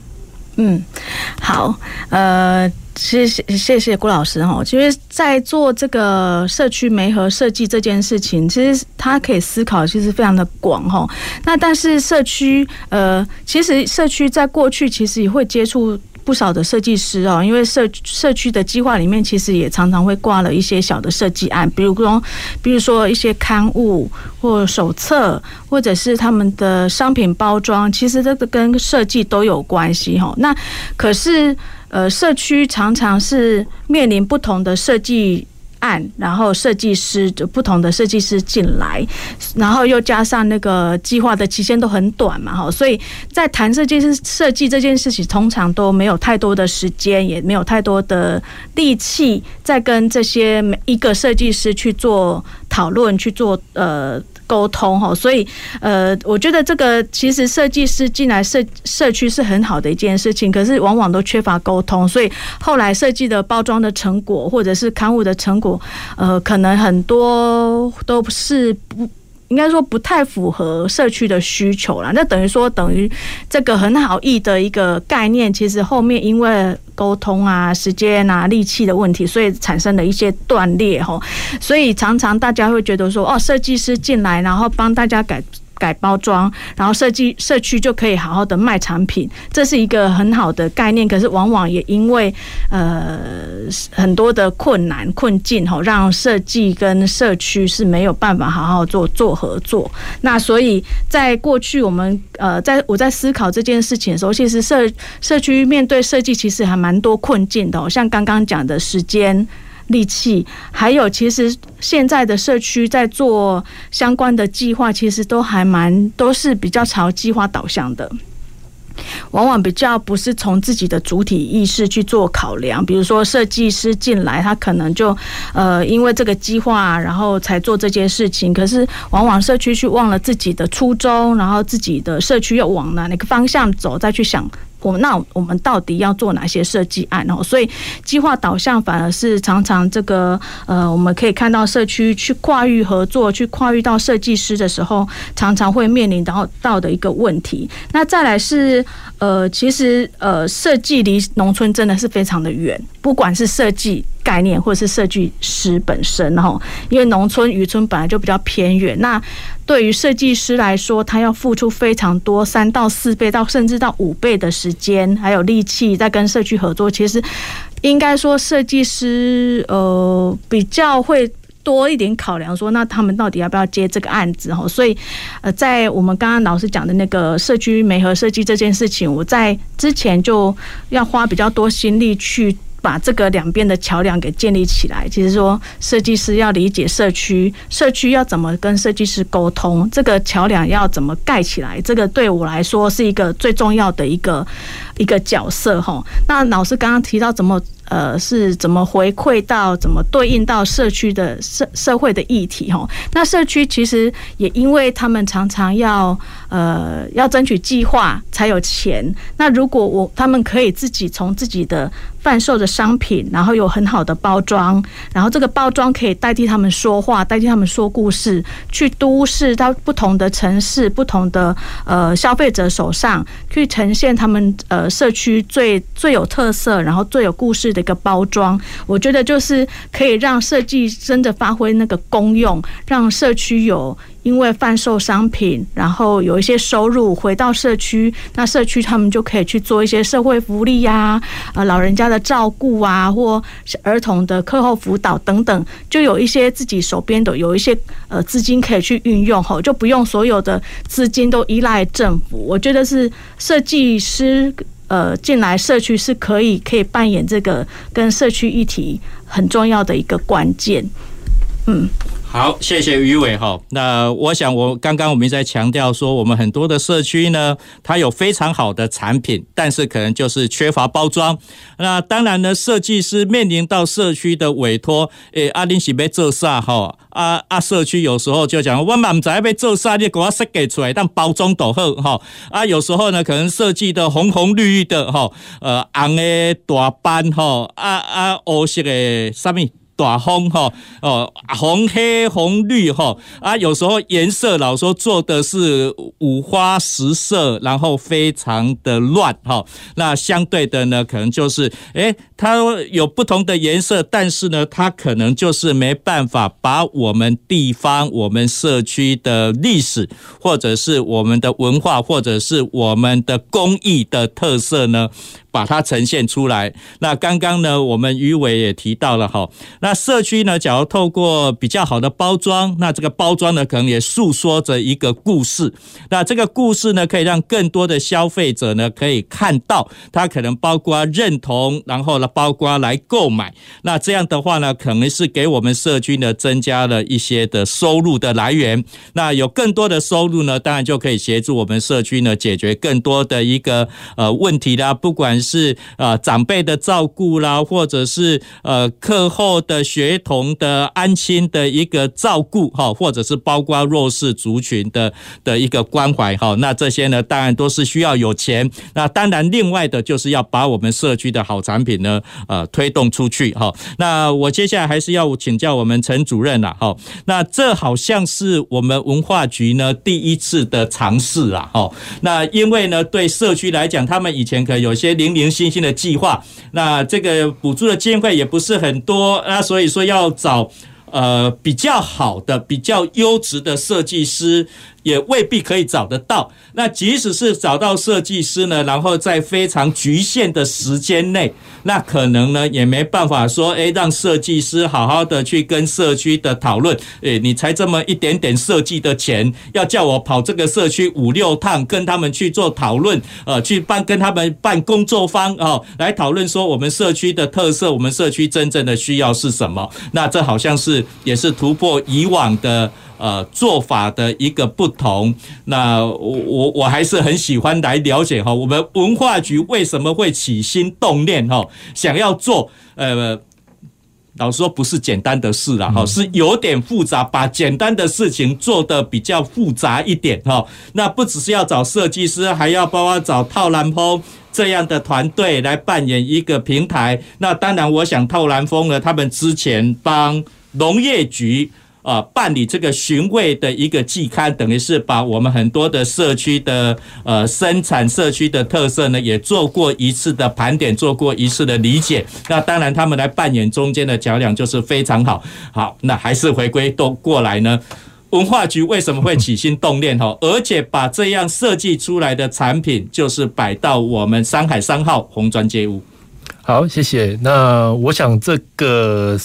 嗯，好，呃，谢谢谢谢郭老师哈。其实，在做这个社区媒合设计这件事情，其实他可以思考，其实非常的广哈。那但是社区，呃，其实社区在过去其实也会接触。不少的设计师哦，因为社社区的计划里面，其实也常常会挂了一些小的设计案，比如说，比如说一些刊物或手册，或者是他们的商品包装，其实这个跟设计都有关系哈。那可是呃，社区常常是面临不同的设计。案，然后设计师就不同的设计师进来，然后又加上那个计划的期限都很短嘛，哈，所以在谈设计师设计这件事情，通常都没有太多的时间，也没有太多的力气，在跟这些每一个设计师去做讨论，去做呃。沟通哈，所以呃，我觉得这个其实设计师进来社社区是很好的一件事情，可是往往都缺乏沟通，所以后来设计的包装的成果或者是刊物的成果，呃，可能很多都是不。应该说不太符合社区的需求啦，那等于说等于这个很好意的一个概念，其实后面因为沟通啊、时间啊、力气的问题，所以产生了一些断裂吼，所以常常大家会觉得说，哦，设计师进来，然后帮大家改。改包装，然后设计社区就可以好好的卖产品，这是一个很好的概念。可是往往也因为呃很多的困难困境吼，让设计跟社区是没有办法好好做做合作。那所以在过去我们呃在我在思考这件事情的时候，其实社社区面对设计其实还蛮多困境的，像刚刚讲的时间。力气，还有其实现在的社区在做相关的计划，其实都还蛮都是比较朝计划导向的，往往比较不是从自己的主体意识去做考量。比如说设计师进来，他可能就呃因为这个计划，然后才做这件事情。可是往往社区去忘了自己的初衷，然后自己的社区要往哪哪个方向走，再去想。我们那我们到底要做哪些设计案哦？所以计划导向反而是常常这个呃，我们可以看到社区去跨域合作，去跨域到设计师的时候，常常会面临到到的一个问题。那再来是呃，其实呃，设计离农村真的是非常的远，不管是设计概念或者是设计师本身哈，因为农村渔村本来就比较偏远，那。对于设计师来说，他要付出非常多，三到四倍到甚至到五倍的时间，还有力气，在跟社区合作。其实应该说，设计师呃比较会多一点考量，说那他们到底要不要接这个案子哈？所以呃，在我们刚刚老师讲的那个社区媒合设计这件事情，我在之前就要花比较多心力去。把这个两边的桥梁给建立起来，其实说设计师要理解社区，社区要怎么跟设计师沟通，这个桥梁要怎么盖起来，这个对我来说是一个最重要的一个一个角色哈。那老师刚刚提到怎么。呃，是怎么回馈到，怎么对应到社区的社社会的议题哈？那社区其实也因为他们常常要呃要争取计划才有钱。那如果我他们可以自己从自己的贩售的商品，然后有很好的包装，然后这个包装可以代替他们说话，代替他们说故事，去都市到不同的城市、不同的呃消费者手上，去呈现他们呃社区最最有特色，然后最有故事的一个包装，我觉得就是可以让设计真的发挥那个功用，让社区有因为贩售商品，然后有一些收入回到社区，那社区他们就可以去做一些社会福利呀，呃，老人家的照顾啊，或儿童的课后辅导等等，就有一些自己手边的有一些呃资金可以去运用吼，就不用所有的资金都依赖政府。我觉得是设计师。呃，进来社区是可以可以扮演这个跟社区议题很重要的一个关键，嗯。好，谢谢于伟哈。那我想，我刚刚我们在强调说，我们很多的社区呢，它有非常好的产品，但是可能就是缺乏包装。那当然呢，设计师面临到社区的委托，诶，阿林是被做啥哈？啊啊，社区有时候就讲，我满在被做啥，你给我设计出来，但包装都好哈。啊，有时候呢，可能设计的红红绿绿的哈，呃，红的大斑哈，啊啊，黑色的什么？大红哈哦，红黑红绿哈啊，有时候颜色老说做的是五花十色，然后非常的乱哈。那相对的呢，可能就是诶，它有不同的颜色，但是呢，它可能就是没办法把我们地方、我们社区的历史，或者是我们的文化，或者是我们的工艺的特色呢，把它呈现出来。那刚刚呢，我们于伟也提到了哈，那社区呢，假如透过比较好的包装，那这个包装呢，可能也诉说着一个故事。那这个故事呢，可以让更多的消费者呢，可以看到，它可能包括认同，然后呢，包括来购买。那这样的话呢，可能是给我们社区呢，增加了一些的收入的来源。那有更多的收入呢，当然就可以协助我们社区呢，解决更多的一个呃问题啦，不管是是呃长辈的照顾啦，或者是呃课后的学童的安亲的一个照顾哈，或者是包括弱势族群的的一个关怀哈。那这些呢，当然都是需要有钱。那当然，另外的就是要把我们社区的好产品呢，呃，推动出去哈。那我接下来还是要请教我们陈主任了哈。那这好像是我们文化局呢第一次的尝试啊哈。那因为呢，对社区来讲，他们以前可能有些零零星星的计划，那这个补助的经费也不是很多，那所以说要找呃比较好的、比较优质的设计师。也未必可以找得到。那即使是找到设计师呢，然后在非常局限的时间内，那可能呢也没办法说，诶，让设计师好好的去跟社区的讨论。诶，你才这么一点点设计的钱，要叫我跑这个社区五六趟，跟他们去做讨论，呃，去办跟他们办工作坊哦，来讨论说我们社区的特色，我们社区真正的需要是什么？那这好像是也是突破以往的。呃，做法的一个不同，那我我我还是很喜欢来了解哈，我们文化局为什么会起心动念哈，想要做呃，老实说不是简单的事了哈，是有点复杂，把简单的事情做得比较复杂一点哈。那不只是要找设计师，还要包括找套蓝风这样的团队来扮演一个平台。那当然，我想套蓝风呢，他们之前帮农业局。啊，办理这个寻味的一个季刊，等于是把我们很多的社区的呃生产社区的特色呢，也做过一次的盘点，做过一次的理解。那当然，他们来扮演中间的桥梁，就是非常好。好，那还是回归都过来呢。文化局为什么会起心动念哈，而且把这样设计出来的产品，就是摆到我们山海三号红砖街屋。好，谢谢。那我想这个。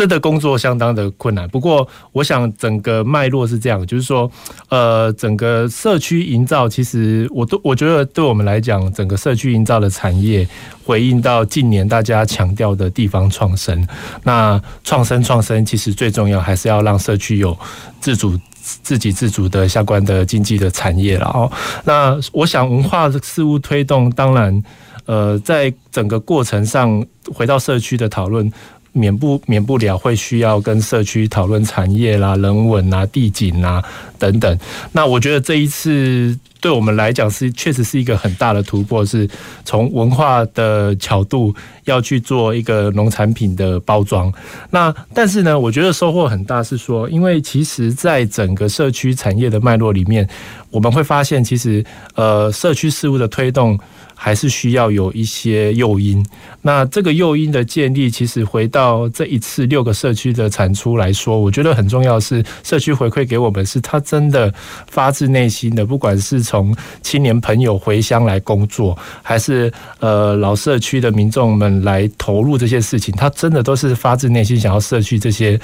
真的工作相当的困难，不过我想整个脉络是这样，就是说，呃，整个社区营造，其实我都我觉得对我们来讲，整个社区营造的产业，回应到近年大家强调的地方创生，那创生创生，其实最重要还是要让社区有自主、自给自足的相关的经济的产业了哦。那我想文化事物推动，当然，呃，在整个过程上，回到社区的讨论。免不免不了会需要跟社区讨论产业啦、人文啊、地景啊等等。那我觉得这一次对我们来讲是确实是一个很大的突破，是从文化的角度要去做一个农产品的包装。那但是呢，我觉得收获很大，是说因为其实在整个社区产业的脉络里面，我们会发现其实呃社区事务的推动。还是需要有一些诱因。那这个诱因的建立，其实回到这一次六个社区的产出来说，我觉得很重要是社区回馈给我们，是他真的发自内心的，不管是从青年朋友回乡来工作，还是呃老社区的民众们来投入这些事情，他真的都是发自内心想要社区这些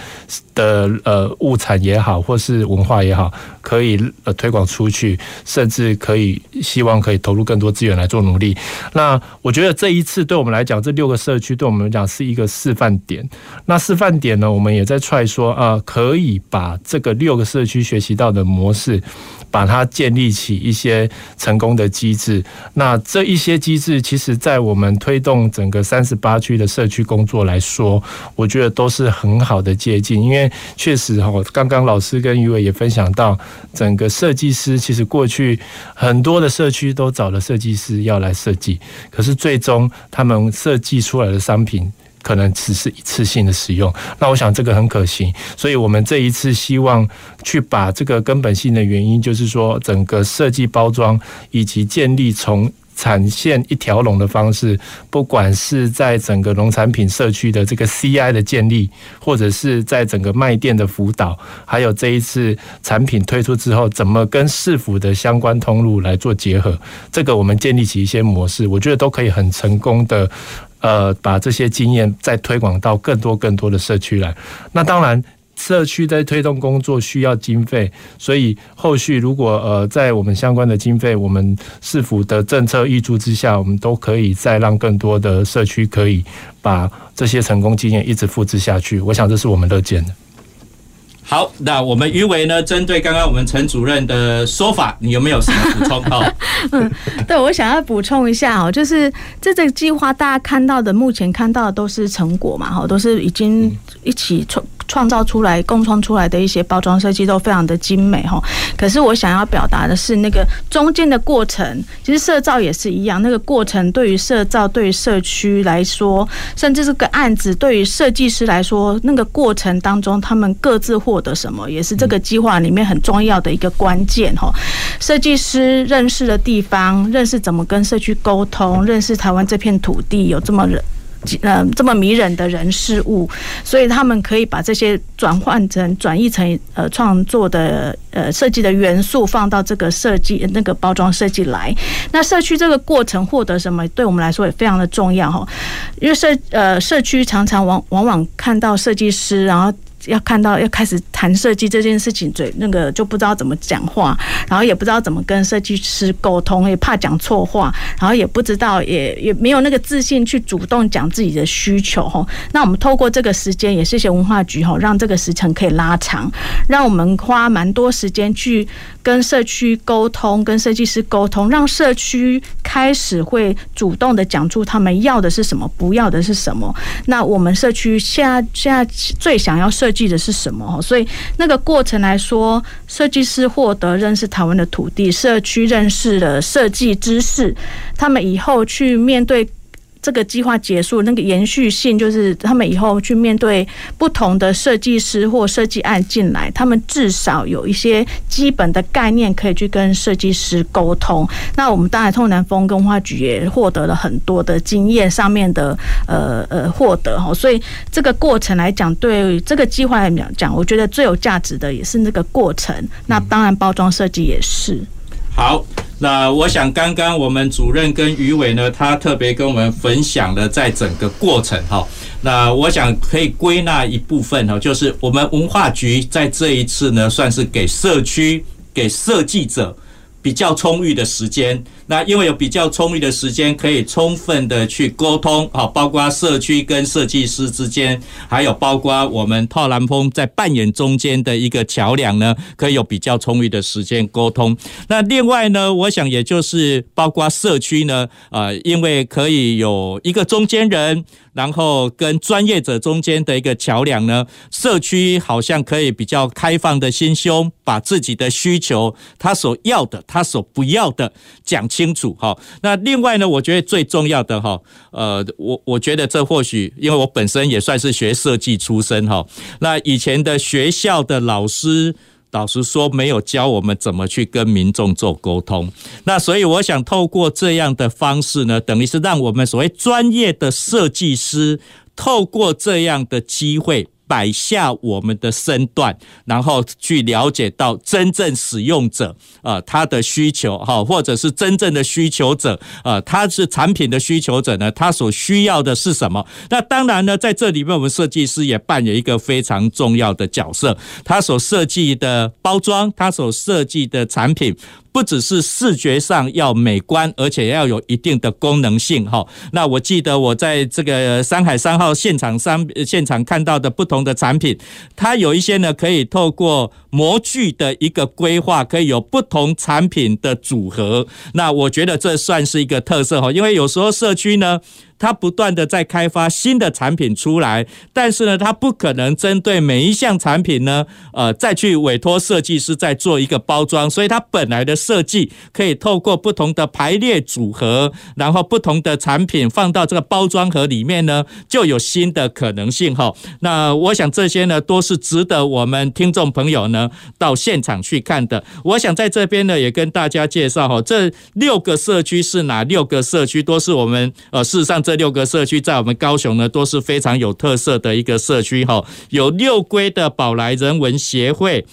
的呃物产也好，或是文化也好，可以呃推广出去，甚至可以希望可以投入更多资源来做努力。那我觉得这一次对我们来讲，这六个社区对我们来讲是一个示范点。那示范点呢，我们也在踹说啊，可以把这个六个社区学习到的模式。把它建立起一些成功的机制，那这一些机制，其实在我们推动整个三十八区的社区工作来说，我觉得都是很好的接近。因为确实哈，刚刚老师跟余伟也分享到，整个设计师其实过去很多的社区都找了设计师要来设计，可是最终他们设计出来的商品。可能只是一次性的使用，那我想这个很可行，所以我们这一次希望去把这个根本性的原因，就是说整个设计包装以及建立从产线一条龙的方式，不管是在整个农产品社区的这个 CI 的建立，或者是在整个卖店的辅导，还有这一次产品推出之后，怎么跟市府的相关通路来做结合，这个我们建立起一些模式，我觉得都可以很成功的。呃，把这些经验再推广到更多更多的社区来。那当然，社区在推动工作需要经费，所以后续如果呃在我们相关的经费，我们市府的政策挹注之下，我们都可以再让更多的社区可以把这些成功经验一直复制下去。我想这是我们乐见的。好，那我们余伟呢？针对刚刚我们陈主任的说法，你有没有什么补充？哈，嗯，对，我想要补充一下哦，就是这这个计划，大家看到的，目前看到的都是成果嘛，哈，都是已经一起创创造出来、共创出来的一些包装设计，都非常的精美哈。可是我想要表达的是，那个中间的过程，其实社造也是一样，那个过程对于社造、对于社区来说，甚至这个案子对于设计师来说，那个过程当中，他们各自获得什么，也是这个计划里面很重要的一个关键哈。设计师认识的地方，认识怎么跟社区沟通，认识台湾这片土地有这么人。呃，这么迷人的人事物，所以他们可以把这些转换成、转译成呃创作的呃设计的元素，放到这个设计那个包装设计来。那社区这个过程获得什么，对我们来说也非常的重要哈，因为社呃社区常常往往往看到设计师，然后。要看到要开始谈设计这件事情，嘴那个就不知道怎么讲话，然后也不知道怎么跟设计师沟通，也怕讲错话，然后也不知道也也没有那个自信去主动讲自己的需求哈。那我们透过这个时间，也谢谢文化局哈，让这个时程可以拉长，让我们花蛮多时间去跟社区沟通，跟设计师沟通，让社区开始会主动的讲出他们要的是什么，不要的是什么。那我们社区现在现在最想要设记得是什么？所以那个过程来说，设计师获得认识台湾的土地，社区认识了设计知识，他们以后去面对。这个计划结束，那个延续性就是他们以后去面对不同的设计师或设计案进来，他们至少有一些基本的概念可以去跟设计师沟通。那我们当然，透南风跟文化局也获得了很多的经验上面的呃呃获得哈。所以这个过程来讲，对这个计划来讲，我觉得最有价值的也是那个过程。那当然，包装设计也是。好。那我想，刚刚我们主任跟余伟呢，他特别跟我们分享了在整个过程哈。那我想可以归纳一部分哈，就是我们文化局在这一次呢，算是给社区、给设计者比较充裕的时间。那因为有比较充裕的时间，可以充分的去沟通，好，包括社区跟设计师之间，还有包括我们套南风在扮演中间的一个桥梁呢，可以有比较充裕的时间沟通。那另外呢，我想也就是包括社区呢，呃，因为可以有一个中间人，然后跟专业者中间的一个桥梁呢，社区好像可以比较开放的心胸，把自己的需求，他所要的，他所不要的讲清楚哈，那另外呢，我觉得最重要的哈，呃，我我觉得这或许因为我本身也算是学设计出身哈，那以前的学校的老师，老实说没有教我们怎么去跟民众做沟通，那所以我想透过这样的方式呢，等于是让我们所谓专业的设计师透过这样的机会。摆下我们的身段，然后去了解到真正使用者啊，他的需求哈，或者是真正的需求者啊，他是产品的需求者呢，他所需要的是什么？那当然呢，在这里面我们设计师也扮演一个非常重要的角色，他所设计的包装，他所设计的产品。不只是视觉上要美观，而且要有一定的功能性哈。那我记得我在这个山海三号现场商现场看到的不同的产品，它有一些呢可以透过模具的一个规划，可以有不同产品的组合。那我觉得这算是一个特色哈，因为有时候社区呢。它不断的在开发新的产品出来，但是呢，它不可能针对每一项产品呢，呃，再去委托设计师再做一个包装，所以它本来的设计可以透过不同的排列组合，然后不同的产品放到这个包装盒里面呢，就有新的可能性哈。那我想这些呢，都是值得我们听众朋友呢到现场去看的。我想在这边呢，也跟大家介绍哈，这六个社区是哪六个社区，都是我们呃，事实上。这六个社区在我们高雄呢，都是非常有特色的一个社区哈，有六龟的宝来人文协会。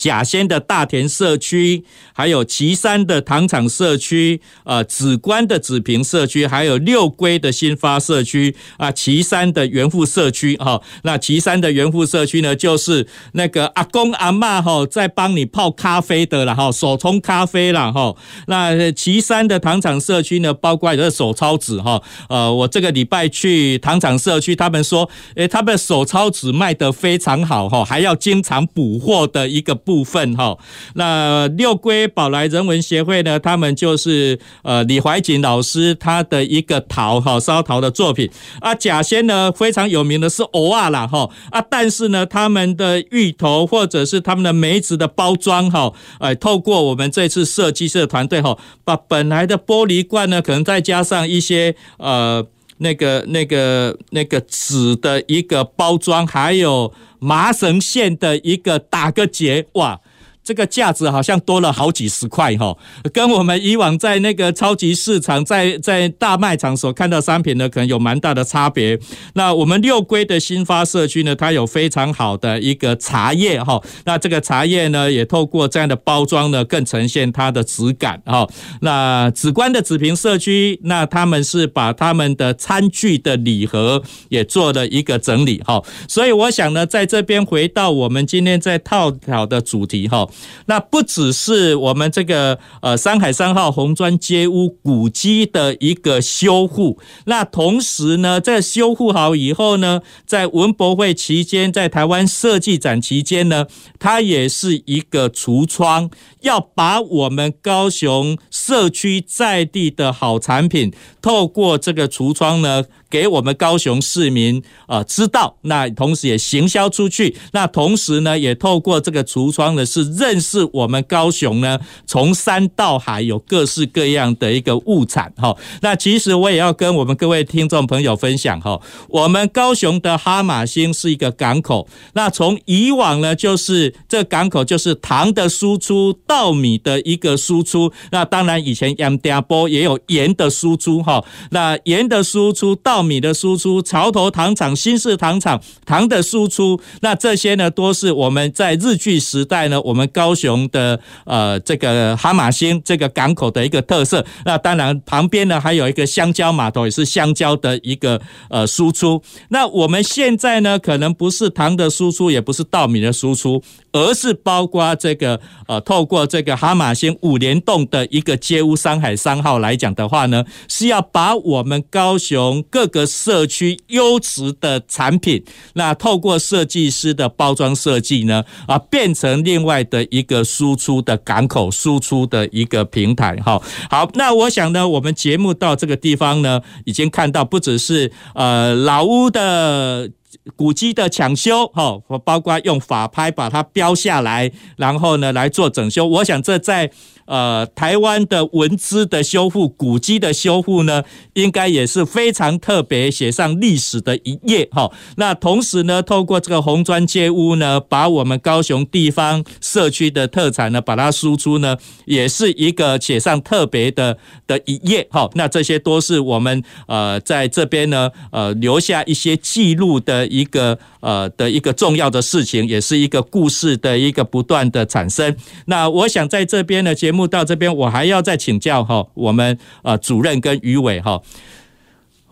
甲仙的大田社区，还有旗山的糖厂社区，呃，紫关的紫平社区，还有六龟的新发社区啊，旗山的元富社区哈。那旗山的元富社区呢，就是那个阿公阿嬷哈，在帮你泡咖啡的了哈，手冲咖啡了哈。那旗山的糖厂社区呢，包括的手抄纸哈。呃，我这个礼拜去糖厂社区，他们说，诶，他们手抄纸卖得非常好哈，还要经常补货的一个。部分哈，那六龟宝来人文协会呢，他们就是呃李怀瑾老师他的一个陶哈烧陶的作品。啊，甲仙呢非常有名的是蚵仔啦哈。啊，但是呢他们的芋头或者是他们的梅子的包装哈，呃透过我们这次设计师的团队哈，把本来的玻璃罐呢，可能再加上一些呃那个那个那个纸的一个包装，还有。麻绳线的一个打个结，哇！这个价值好像多了好几十块哈，跟我们以往在那个超级市场、在在大卖场所看到商品呢，可能有蛮大的差别。那我们六龟的新发社区呢，它有非常好的一个茶叶哈，那这个茶叶呢，也透过这样的包装呢，更呈现它的质感哈。那紫官的紫平社区，那他们是把他们的餐具的礼盒也做了一个整理哈，所以我想呢，在这边回到我们今天在探讨的主题哈。那不只是我们这个呃山海三号红砖街屋古迹的一个修护，那同时呢，在修护好以后呢，在文博会期间，在台湾设计展期间呢，它也是一个橱窗，要把我们高雄社区在地的好产品，透过这个橱窗呢。给我们高雄市民啊知道，那同时也行销出去，那同时呢，也透过这个橱窗呢，是认识我们高雄呢，从山到海有各式各样的一个物产哈。那其实我也要跟我们各位听众朋友分享哈，我们高雄的哈马星是一个港口，那从以往呢，就是这港口就是糖的输出、稻米的一个输出，那当然以前盐田波也有盐的输出哈，那盐的输出稻米的输出，潮头糖厂、新式糖厂糖的输出，那这些呢，都是我们在日据时代呢，我们高雄的呃这个哈马星这个港口的一个特色。那当然旁边呢还有一个香蕉码头，也是香蕉的一个呃输出。那我们现在呢，可能不是糖的输出，也不是稻米的输出。而是包括这个呃，透过这个哈马星五联动的一个街屋山海三号来讲的话呢，是要把我们高雄各个社区优质的产品，那透过设计师的包装设计呢，啊，变成另外的一个输出的港口，输出的一个平台。哈，好，那我想呢，我们节目到这个地方呢，已经看到不只是呃老屋的。古迹的抢修，哈，包括用法拍把它标下来，然后呢来做整修。我想这在。呃，台湾的文资的修复、古迹的修复呢，应该也是非常特别，写上历史的一页哈。那同时呢，透过这个红砖街屋呢，把我们高雄地方社区的特产呢，把它输出呢，也是一个写上特别的的一页哈。那这些都是我们呃在这边呢，呃留下一些记录的一个呃的一个重要的事情，也是一个故事的一个不断的产生。那我想在这边的节目。到这边，我还要再请教哈，我们呃主任跟余伟哈，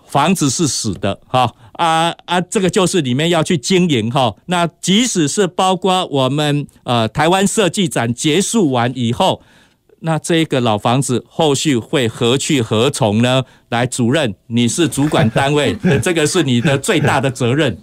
房子是死的哈啊啊，这个就是里面要去经营哈。那即使是包括我们呃台湾设计展结束完以后，那这个老房子后续会何去何从呢？来，主任，你是主管单位，这个是你的最大的责任。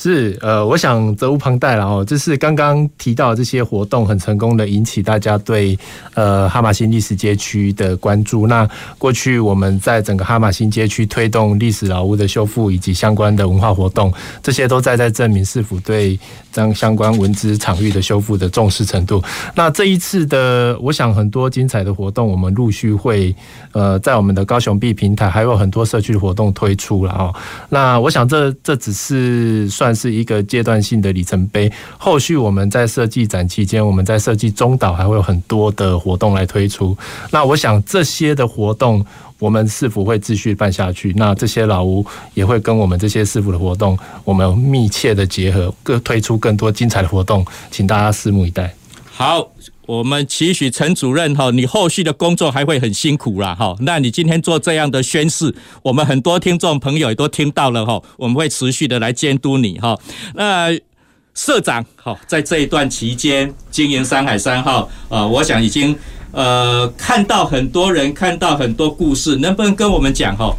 是，呃，我想责无旁贷了哦。就是刚刚提到这些活动很成功的引起大家对呃哈马星历史街区的关注。那过去我们在整个哈马星街区推动历史老屋的修复以及相关的文化活动，这些都在在证明市府对将相关文资场域的修复的重视程度。那这一次的，我想很多精彩的活动，我们陆续会呃在我们的高雄 B 平台还有很多社区活动推出了哦。那我想这这只是算。算是一个阶段性的里程碑。后续我们在设计展期间，我们在设计中岛还会有很多的活动来推出。那我想这些的活动，我们是否会继续办下去。那这些老屋也会跟我们这些师傅的活动，我们密切的结合，各推出更多精彩的活动，请大家拭目以待。好。我们期许陈主任哈，你后续的工作还会很辛苦啦哈。那你今天做这样的宣誓，我们很多听众朋友也都听到了哈。我们会持续的来监督你哈。那社长哈，在这一段期间经营山海三号啊，我想已经呃看到很多人看到很多故事，能不能跟我们讲哈？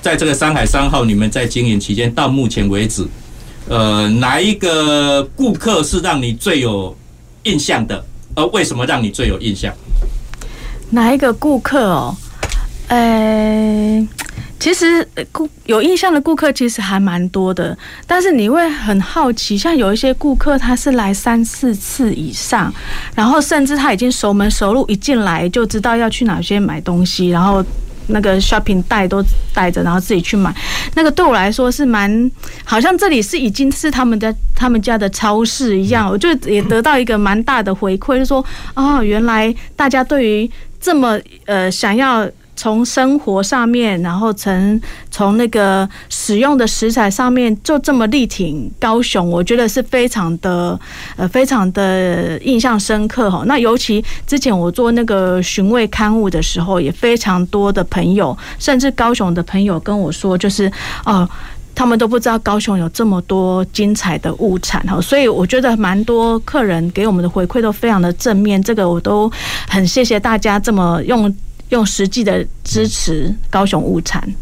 在这个山海三号，你们在经营期间到目前为止，呃，哪一个顾客是让你最有印象的？呃，为什么让你最有印象？哪一个顾客哦？呃，其实顾有印象的顾客其实还蛮多的，但是你会很好奇，像有一些顾客他是来三四次以上，然后甚至他已经熟门熟路，一进来就知道要去哪些买东西，然后。那个 shopping 袋都带着，然后自己去买。那个对我来说是蛮，好像这里是已经是他们的他们家的超市一样。我就也得到一个蛮大的回馈，就说，哦，原来大家对于这么呃想要。从生活上面，然后从从那个使用的食材上面，就这么力挺高雄，我觉得是非常的呃，非常的印象深刻哈。那尤其之前我做那个寻味刊物的时候，也非常多的朋友，甚至高雄的朋友跟我说，就是哦，他们都不知道高雄有这么多精彩的物产哈。所以我觉得蛮多客人给我们的回馈都非常的正面，这个我都很谢谢大家这么用。用实际的支持高雄物产，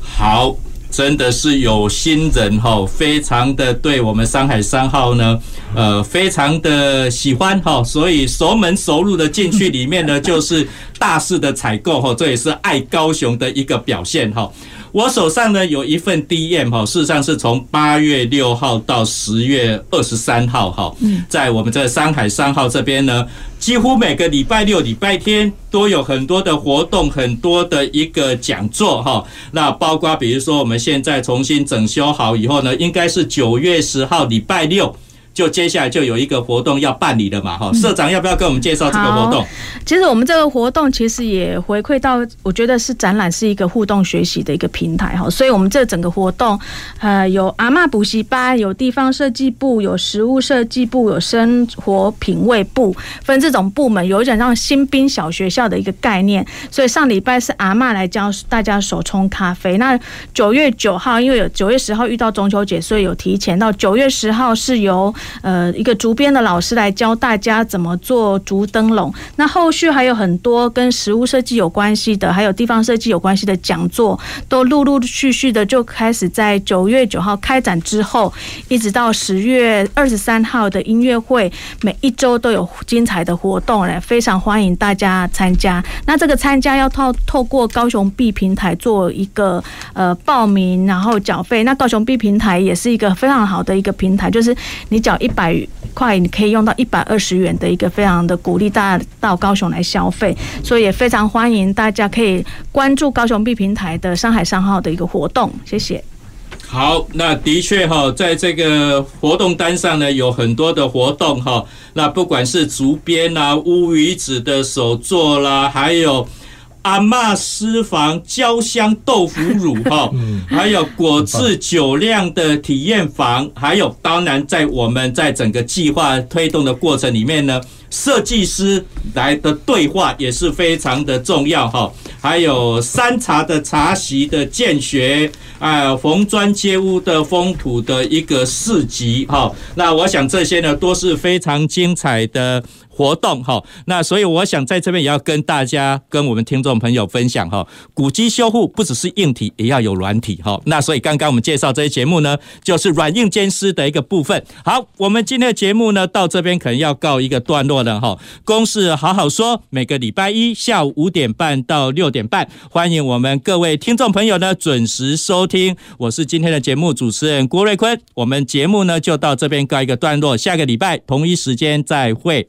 好，真的是有心人哈，非常的对我们山海三号呢，呃，非常的喜欢哈，所以熟门熟路的进去里面呢，就是大肆的采购哈，这也是爱高雄的一个表现哈。我手上呢有一份 DM 哈，事实上是从八月六号到十月二十三号哈，在我们这山海三号这边呢，几乎每个礼拜六、礼拜天都有很多的活动，很多的一个讲座哈。那包括比如说我们现在重新整修好以后呢，应该是九月十号礼拜六。就接下来就有一个活动要办理了嘛，哈，社长要不要跟我们介绍这个活动？其实我们这个活动其实也回馈到，我觉得是展览是一个互动学习的一个平台，哈，所以我们这整个活动，呃，有阿嬷补习班，有地方设计部，有食物设计部，有生活品味部，分这种部门，有一点让新兵小学校的一个概念。所以上礼拜是阿嬷来教大家手冲咖啡。那九月九号，因为有九月十号遇到中秋节，所以有提前到九月十号是由。呃，一个竹编的老师来教大家怎么做竹灯笼。那后续还有很多跟食物设计有关系的，还有地方设计有关系的讲座，都陆陆续续的就开始在九月九号开展之后，一直到十月二十三号的音乐会，每一周都有精彩的活动嘞，非常欢迎大家参加。那这个参加要透透过高雄 B 平台做一个呃报名，然后缴费。那高雄 B 平台也是一个非常好的一个平台，就是你缴。一百块，你可以用到一百二十元的一个非常的鼓励大家到高雄来消费，所以也非常欢迎大家可以关注高雄 B 平台的山海商号的一个活动，谢谢。好，那的确哈，在这个活动单上呢，有很多的活动哈，那不管是竹编啦、乌鱼子的手作啦，还有。阿嬷私房焦香豆腐乳哈，还有果汁酒酿的体验房，还有当然在我们在整个计划推动的过程里面呢，设计师来的对话也是非常的重要哈，还有山茶的茶席的建学，啊，红砖街屋的风土的一个市集哈，那我想这些呢都是非常精彩的。活动哈。那所以我想在这边也要跟大家、跟我们听众朋友分享哈，古迹修护不只是硬体，也要有软体哈。那所以刚刚我们介绍这些节目呢，就是软硬兼施的一个部分。好，我们今天的节目呢，到这边可能要告一个段落了哈。公事好好说，每个礼拜一下午五点半到六点半，欢迎我们各位听众朋友呢准时收听。我是今天的节目主持人郭瑞坤，我们节目呢就到这边告一个段落，下个礼拜同一时间再会。